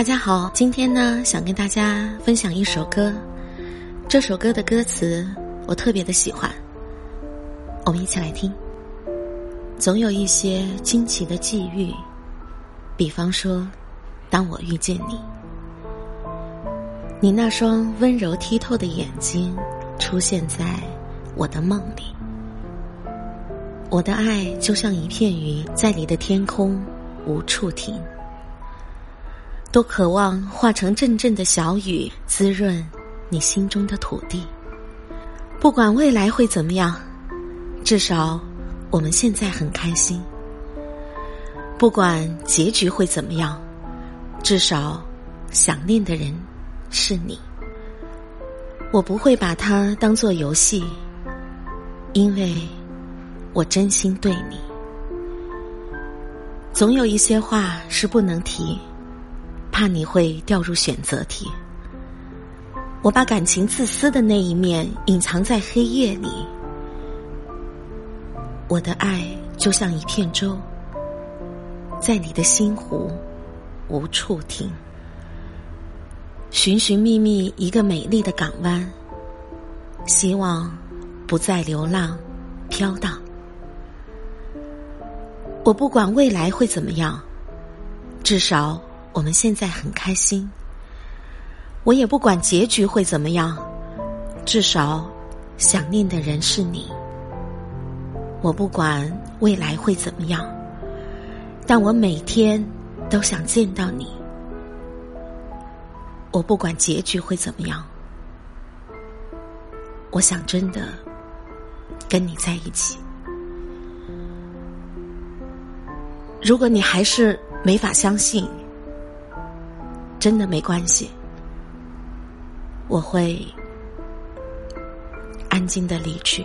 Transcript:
大家好，今天呢，想跟大家分享一首歌。这首歌的歌词我特别的喜欢，我们一起来听。总有一些惊奇的际遇，比方说，当我遇见你，你那双温柔剔透的眼睛出现在我的梦里，我的爱就像一片云，在你的天空无处停，都渴望化成阵阵的小雨，滋润。你心中的土地，不管未来会怎么样，至少我们现在很开心。不管结局会怎么样，至少想念的人是你。我不会把它当做游戏，因为我真心对你。总有一些话是不能提，怕你会掉入选择题。我把感情自私的那一面隐藏在黑夜里，我的爱就像一片舟，在你的心湖无处停，寻寻觅觅一个美丽的港湾，希望不再流浪飘荡。我不管未来会怎么样，至少我们现在很开心。我也不管结局会怎么样，至少想念的人是你。我不管未来会怎么样，但我每天都想见到你。我不管结局会怎么样，我想真的跟你在一起。如果你还是没法相信，真的没关系。我会安静的离去。